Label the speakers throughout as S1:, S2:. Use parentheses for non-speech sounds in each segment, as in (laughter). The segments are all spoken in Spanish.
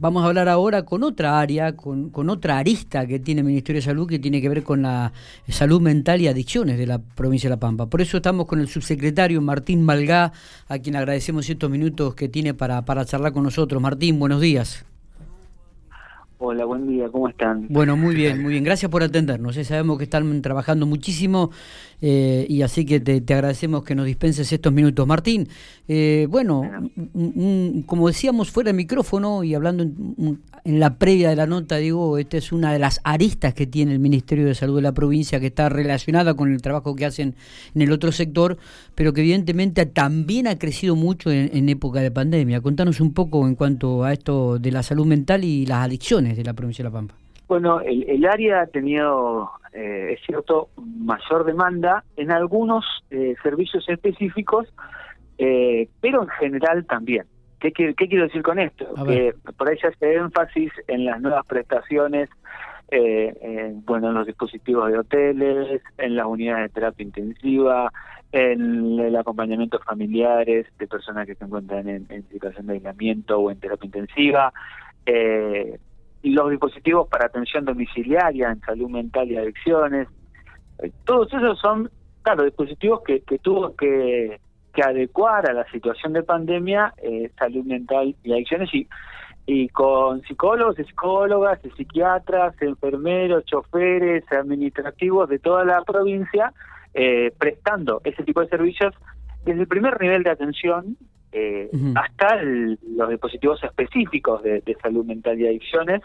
S1: vamos a hablar ahora con otra área, con, con, otra arista que tiene el Ministerio de Salud, que tiene que ver con la salud mental y adicciones de la provincia de La Pampa. Por eso estamos con el subsecretario Martín Malgá, a quien agradecemos estos minutos que tiene para, para charlar con nosotros. Martín, buenos días.
S2: Hola, buen día, ¿cómo están?
S1: Bueno, muy bien, muy bien. Gracias por atendernos. ¿eh? Sabemos que están trabajando muchísimo eh, y así que te, agradecemos que nos dispenses estos minutos. Martín, eh, bueno, como decíamos fuera de micrófono y hablando en, la previa de la nota, digo, esta es una de las aristas que tiene el Ministerio de Salud de la provincia que está relacionada con el trabajo que hacen en el otro sector, pero que evidentemente también ha crecido mucho en, época de pandemia. Contanos un poco en cuanto a esto de la salud mental y las adicciones de la provincia de La Pampa.
S2: Bueno, el, área ha tenido, eh, es cierto, mayor demanda en algunos eh, servicios específicos, eh, pero en general también. ¿Qué, quiero decir con esto? Que por ahí se hace énfasis en las nuevas prestaciones, bueno, en los dispositivos de hoteles, en las unidades de terapia intensiva, en el acompañamiento familiares de personas que se encuentran en, en situación de aislamiento o en terapia intensiva. Eh, los dispositivos para atención domiciliaria en salud mental y adicciones. Eh, todos esos son, claro, dispositivos que, que tuvo que, que adecuar a la situación de pandemia eh, salud mental y adicciones y, y con psicólogos y psicólogas, psiquiatras, enfermeros, choferes, administrativos de toda la provincia, eh, prestando ese tipo de servicios desde el primer nivel de atención eh, hasta los dispositivos específicos de, salud mental y adicciones,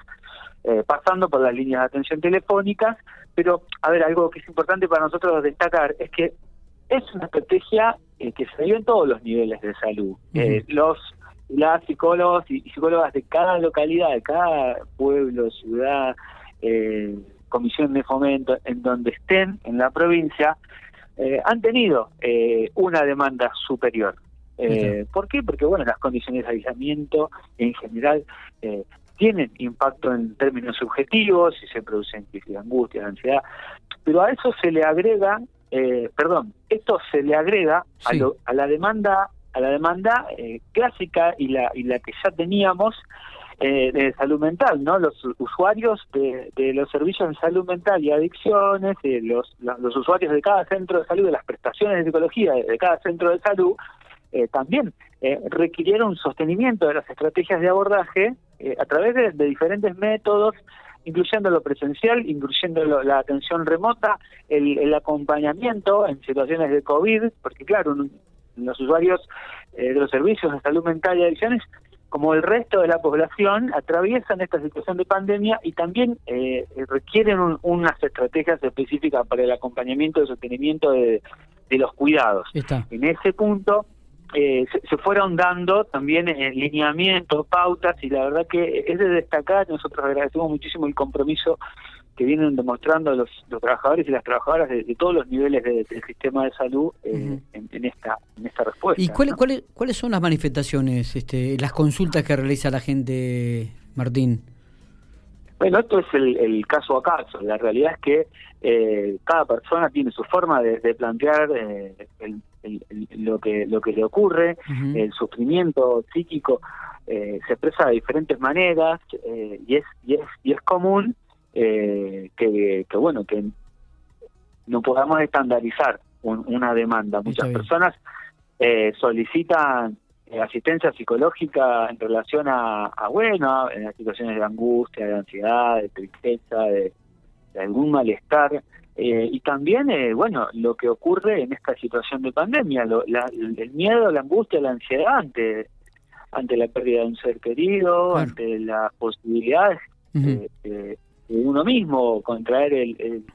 S2: eh, pasando por las líneas de atención telefónicas. Pero, a ver, algo que es importante para nosotros destacar es que es una estrategia eh, que se dio en todos los niveles de salud. los las psicólogos y, psicólogas de cada localidad, de cada pueblo, ciudad, comisión de fomento, en donde estén en la provincia, han tenido una demanda superior. Eh, ¿Por qué? Porque bueno, las condiciones de aislamiento en general eh, tienen impacto en términos subjetivos, si se producen crisis de angustia, de ansiedad, pero a eso se le agrega, eh, perdón, esto se le agrega a, a la demanda, a la demanda eh, clásica y la y la que ya teníamos eh, de salud mental, ¿no? Los usuarios de, de, los servicios de salud mental y adicciones, los, los usuarios de cada centro de salud, de las prestaciones de psicología de cada centro de salud, eh, también eh, requirieron sostenimiento de las estrategias de abordaje eh, a través de, diferentes métodos, incluyendo lo presencial, incluyendo la atención remota, el, acompañamiento en situaciones de COVID, porque claro, los usuarios de los servicios de salud mental y adicciones como el resto de la población, atraviesan esta situación de pandemia y también requieren unas estrategias específicas para el acompañamiento y sostenimiento de, los cuidados. En ese punto, eh, se, fueron dando también en lineamientos, pautas, y la verdad que es de destacar, nosotros agradecemos muchísimo el compromiso que vienen demostrando los, trabajadores y las trabajadoras de, todos los niveles del sistema de salud eh, en, esta en esta respuesta.
S1: ¿Y cuáles cuáles son las manifestaciones, este, las consultas que realiza la gente, Martín?
S2: Bueno, esto es el, caso a caso. La realidad es que eh, cada persona tiene su forma de, plantear eh, lo que lo que le ocurre, el sufrimiento psíquico eh, se expresa de diferentes maneras y es y es y es común que, que bueno que no podamos estandarizar una demanda. Muchas personas solicitan eh, asistencia psicológica en relación a, bueno, en las situaciones de angustia, de ansiedad, de tristeza, de, algún malestar. Eh, y también, eh, bueno, lo que ocurre en esta situación de pandemia, el miedo, la angustia, la ansiedad ante, ante la pérdida de un ser querido, ante las posibilidades de uno mismo contraer el,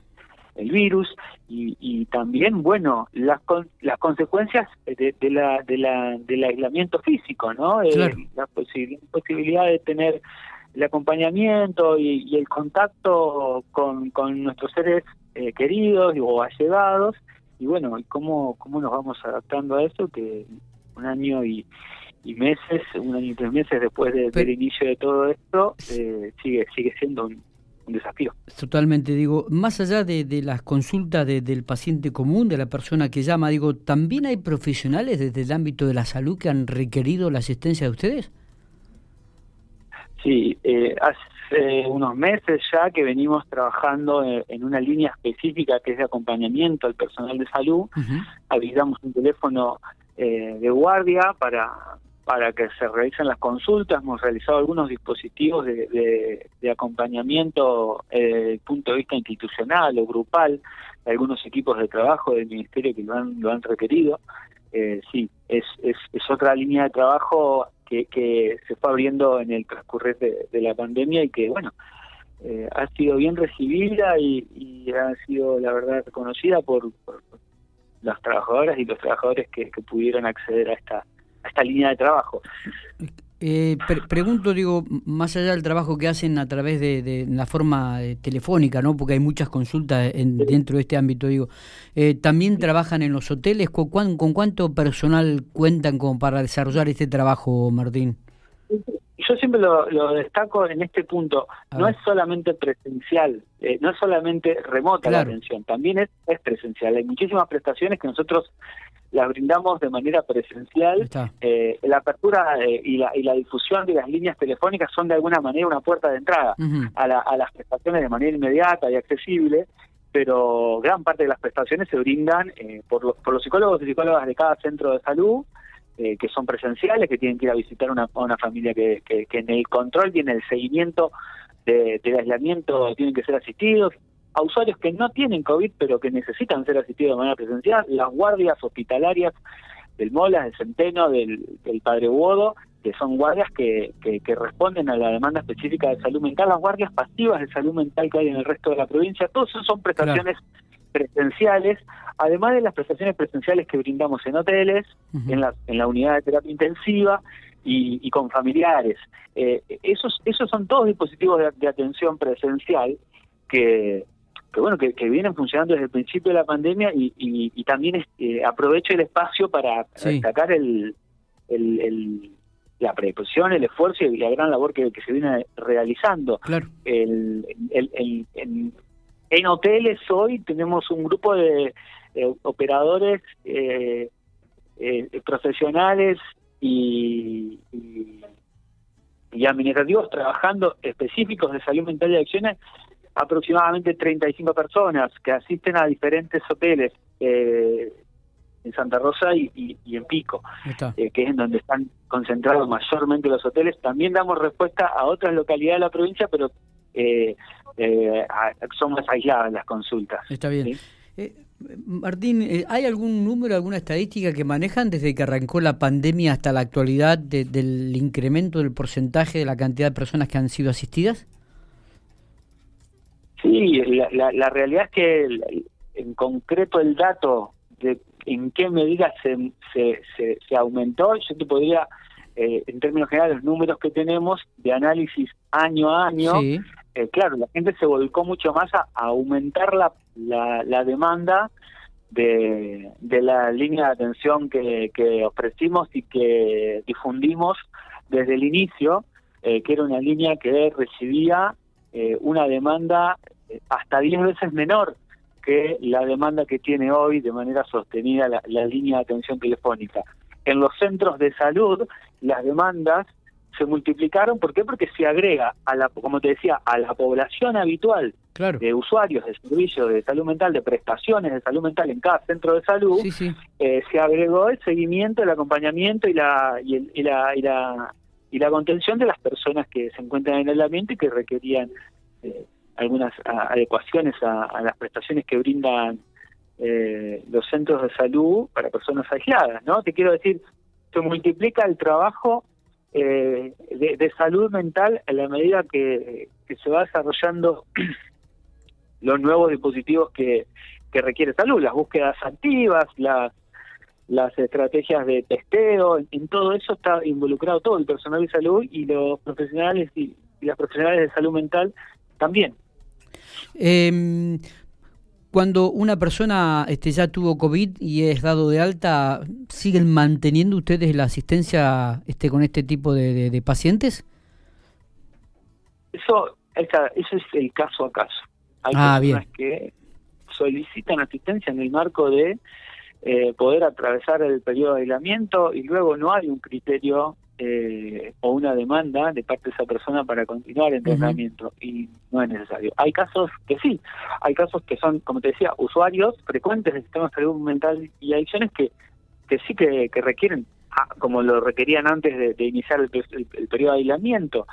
S2: el virus y, también bueno las las consecuencias de, la de la del aislamiento físico no eh, la posibilidad de tener el acompañamiento y, el contacto con, con nuestros seres eh, queridos o allegados y bueno cómo cómo nos vamos adaptando a eso que un año y, meses un año y tres meses después del inicio de todo esto eh, sigue sigue siendo un, desafío.
S1: Totalmente, digo, más allá de, las consultas del paciente común, de la persona que llama, digo, ¿también hay profesionales desde el ámbito de la salud que han requerido la asistencia de ustedes?
S2: Sí, eh, hace unos meses ya que venimos trabajando en una línea específica que es de acompañamiento al personal de salud. Habilitamos un teléfono eh, de guardia para, para que se realicen las consultas. Hemos realizado algunos dispositivos de, de, acompañamiento eh, desde el punto de vista institucional o grupal, algunos equipos de trabajo del Ministerio que lo han, lo han requerido. Eh, sí, es, es, es otra línea de trabajo que, se fue abriendo en el transcurrir de, la pandemia y que, bueno, eh, ha sido bien recibida y, y, ha sido, la verdad, reconocida por, las trabajadoras y los trabajadores que, que pudieron acceder a esta, a esta línea de trabajo.
S1: Eh, pregunto, digo, más allá del trabajo que hacen a través de, la forma eh, telefónica, ¿no? Porque hay muchas consultas en, dentro de este ámbito, digo. Eh, ¿También trabajan en los hoteles? ¿Con, ¿Con, cuánto personal cuentan como para desarrollar este trabajo, Martín?
S2: Yo siempre lo, destaco en este punto. no es solamente presencial, eh, no es solamente remota la atención, también es, es presencial. Hay muchísimas prestaciones que nosotros las brindamos de manera presencial. Eh, la apertura eh, y, la, y la difusión de las líneas telefónicas son de alguna manera una puerta de entrada a, a las prestaciones de manera inmediata y accesible, pero gran parte de las prestaciones se brindan eh, por, los, por los psicólogos y psicólogas de cada centro de salud, que son presenciales, que tienen que ir a visitar una, una familia que, que, en el control y en el seguimiento de, del aislamiento tienen que ser asistidos, a usuarios que no tienen COVID pero que necesitan ser asistidos de manera presencial, las guardias hospitalarias del Molas, del Centeno, del, Padre Huodo, que son guardias que, que, responden a la demanda específica de salud mental, las guardias pasivas de salud mental que hay en el resto de la provincia, todos son prestaciones presenciales, además de las prestaciones presenciales que brindamos en hoteles, en, la, en la unidad de terapia intensiva y, con familiares. Eh, esos, esos son todos dispositivos de atención presencial que, que bueno que, vienen funcionando desde el principio de la pandemia y, y, también este, aprovecho el espacio para destacar el, el, la predisposición, el esfuerzo y la gran labor que, se viene realizando.
S1: Claro.
S2: El, el, en, en, hoteles hoy tenemos un grupo de operadores eh, eh, profesionales y, y, y administrativos trabajando específicos de salud mental y acciones aproximadamente 35 personas que asisten a diferentes hoteles eh, en Santa Rosa y, y, en Pico, eh, que es en donde están concentrados mayormente los hoteles. También damos respuesta a otras localidades de la provincia, pero eh, eh son más aisladas las consultas.
S1: Está bien. Martín, ¿hay algún número, alguna estadística que manejan desde que arrancó la pandemia hasta la actualidad del incremento del porcentaje de la cantidad de personas que han sido asistidas?
S2: Sí, la, la, realidad es que en concreto el dato de en qué medida se, se, se, aumentó, yo te podría, eh, en términos generales, los números que tenemos de análisis año a año, eh, claro, la gente se volcó mucho más a, aumentar la, la, la, demanda de, de la línea de atención que, que ofrecimos y que difundimos desde el inicio, eh, que era una línea que recibía eh, una demanda eh, hasta 10 veces menor que la demanda que tiene hoy de manera sostenida la, línea de atención telefónica. En los centros de salud, las demandas se multiplicaron, ¿por qué? Porque se agrega, a la, como te decía, a la población habitual de usuarios de servicios de salud mental, de prestaciones de salud mental en cada centro de salud, eh, se agregó el seguimiento, el acompañamiento y la, y, la, y la y la contención de las personas que se encuentran en el ambiente que requerían eh, algunas adecuaciones a, las prestaciones que brindan eh, los centros de salud para personas aisladas, ¿no? Te quiero decir, se multiplica el trabajo eh, de, salud mental a la medida que, se va desarrollando (clears throat) los nuevos dispositivos que, que requiere salud, las búsquedas activas, las las estrategias de testeo, en, todo eso está involucrado todo el personal de salud y los profesionales y, las profesionales de salud mental también.
S1: Eh, cuando una persona este, ya tuvo COVID y es dado de alta, ¿siguen manteniendo ustedes la asistencia este, con este tipo de, pacientes?
S2: Eso, eso es el caso a caso. Hay ah, personas que solicitan asistencia en el marco de eh, poder atravesar el periodo de aislamiento y luego no hay un criterio eh, o una demanda de parte de esa persona para continuar el tratamiento y no es necesario. Hay casos que sí, hay casos que son, como te decía, usuarios frecuentes del sistema de salud mental y adicciones que, que sí que, requieren, ah, como lo requerían antes de, iniciar el, periodo de aislamiento.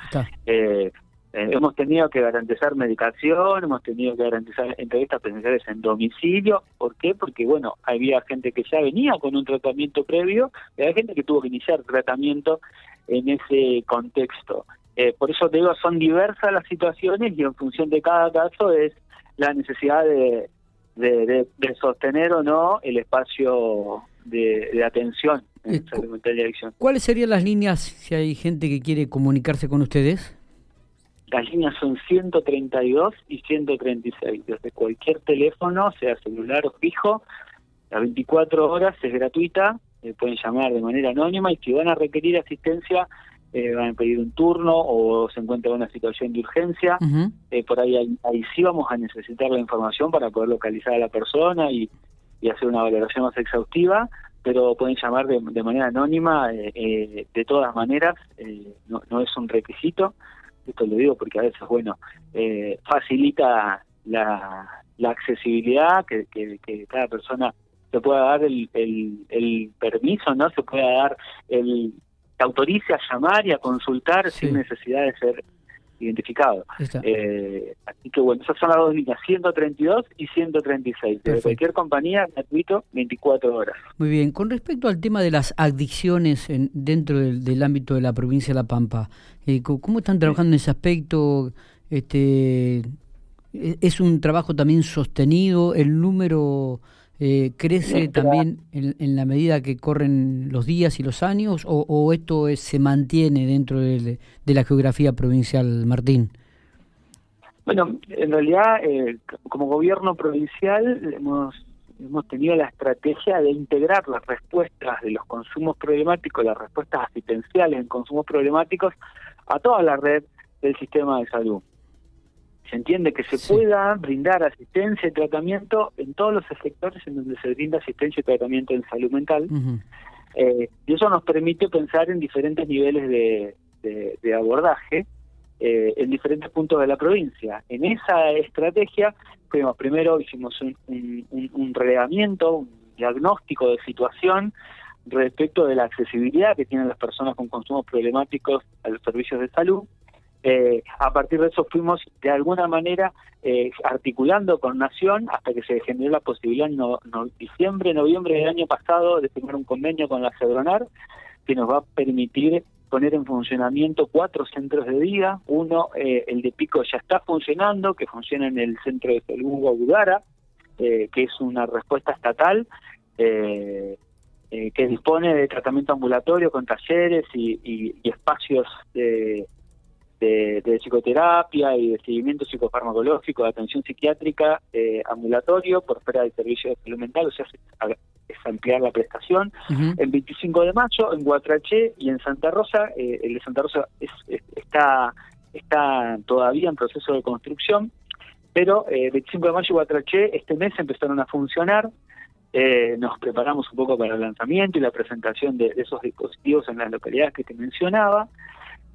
S2: Eh, eh, hemos tenido que garantizar medicación, hemos tenido que garantizar entrevistas presenciales en domicilio. ¿Por qué? Porque, bueno, había gente que ya venía con un tratamiento previo y había gente que tuvo que iniciar tratamiento en ese contexto. Eh, por eso te digo, son diversas las situaciones y en función de cada caso es la necesidad de, de, sostener o no el espacio de, atención en salud mental y adicción.
S1: ¿Cuáles serían las líneas si hay gente que quiere comunicarse con ustedes?
S2: Las líneas son 132 y 136. Desde cualquier teléfono, sea celular o fijo, las 24 horas es gratuita, eh, pueden llamar de manera anónima y si van a requerir asistencia, eh, van a pedir un turno o se encuentran en una situación de urgencia, eh, por ahí, ahí, sí vamos a necesitar la información para poder localizar a la persona y, hacer una valoración más exhaustiva, pero pueden llamar de, manera anónima, de todas maneras, no, no es un requisito esto lo digo porque a veces, bueno, eh, facilita la, la accesibilidad, que, que, cada persona se pueda dar el, el, permiso, ¿no? Se pueda dar el que autorice a llamar y a consultar sin necesidad de ser identificado. Eh, así que bueno, esas son las dos líneas, 132 y 136. De cualquier compañía, gratuito, 24 horas.
S1: Muy bien. Con respecto al tema de las adicciones en, dentro del, ámbito de la provincia de La Pampa, eh, ¿cómo están trabajando en ese aspecto? Este, ¿e-, ¿Es un trabajo también sostenido? ¿El número eh, crece también en, la medida que corren los días y los años o, esto se mantiene dentro de, la geografía provincial, Martín?
S2: Bueno, en realidad eh, como gobierno provincial hemos hemos tenido la estrategia de integrar las respuestas de los consumos problemáticos, las respuestas asistenciales en consumos problemáticos a toda la red del sistema de salud se entiende que se pueda brindar asistencia y tratamiento en todos los sectores en donde se brinda asistencia y tratamiento en salud mental. Eh, y eso nos permite pensar en diferentes niveles de, abordaje eh, en diferentes puntos de la provincia. En esa estrategia, fuimos, primero hicimos un, un, un diagnóstico de situación respecto de la accesibilidad que tienen las personas con consumos problemáticos a los servicios de salud. Eh, a partir de eso fuimos de alguna manera eh, articulando con Nación hasta que se generó la posibilidad en diciembre, noviembre del año pasado de firmar un convenio con la Cedronar que nos va a permitir poner en funcionamiento cuatro centros de día. Uno, eh, el de Pico ya está funcionando, que funciona en el centro de salud Guadara, que es una respuesta estatal. que dispone de tratamiento ambulatorio con talleres y espacios de, de, psicoterapia y de seguimiento psicofarmacológico, de atención psiquiátrica eh, ambulatorio por fuera del servicio de salud mental, o sea, es, ampliar la prestación. El 25 de mayo en Guatraché y en Santa Rosa, eh, el de Santa Rosa está, está todavía en proceso de construcción, pero el eh, 25 de mayo y Guatraché este mes empezaron a funcionar. nos preparamos un poco para el lanzamiento y la presentación de, de esos dispositivos en las localidades que te mencionaba.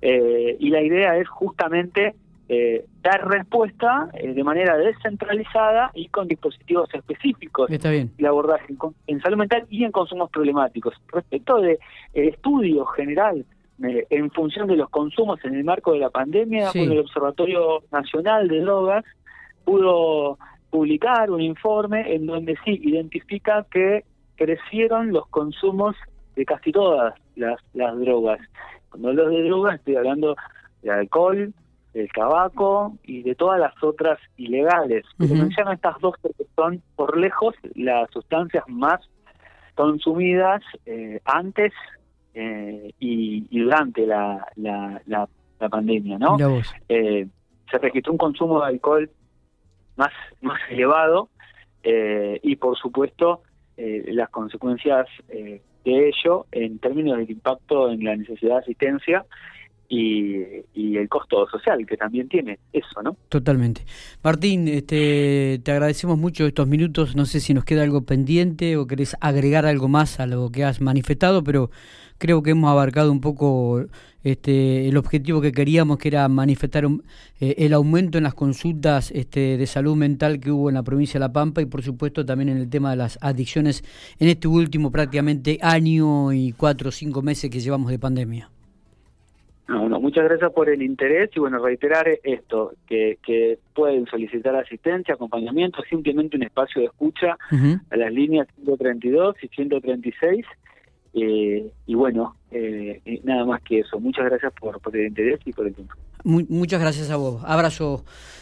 S2: Eh, y la idea es justamente eh, dar respuesta eh, de manera descentralizada y con dispositivos específicos
S1: Está bien.
S2: el abordaje en, salud mental y en consumos problemáticos. Respecto de estudio general en función de los consumos en el marco de la pandemia, el Observatorio Nacional de Drogas pudo publicar un informe en donde sí identifica que crecieron los consumos de casi todas las, las drogas cuando hablo de drogas estoy hablando de alcohol, del tabaco y de todas las otras ilegales. Pero menciono estas dos porque son por lejos las sustancias más consumidas eh, antes eh, y, durante la, la, pandemia, ¿no? Eh, se registró un consumo de alcohol más, más elevado y por supuesto las consecuencias de ello en términos del impacto en la necesidad de asistencia y, el costo social que también tiene eso, ¿no?
S1: Totalmente. Martín, este, te agradecemos mucho estos minutos. No sé si nos queda algo pendiente o querés agregar algo más a lo que has manifestado, pero creo que hemos abarcado un poco este, el objetivo que queríamos, que era manifestar eh, el aumento en las consultas este, de salud mental que hubo en la provincia de La Pampa y por supuesto también en el tema de las adicciones en este último prácticamente año y cuatro o cinco meses que llevamos de pandemia.
S2: No, muchas gracias por el interés y bueno, reiterar esto, que, que pueden solicitar asistencia, acompañamiento, simplemente un espacio de escucha a las líneas 132 y 136 eh, y bueno, eh, nada más que eso. Muchas gracias por, por el interés y por el tiempo.
S1: muchas gracias a vos. Abrazo.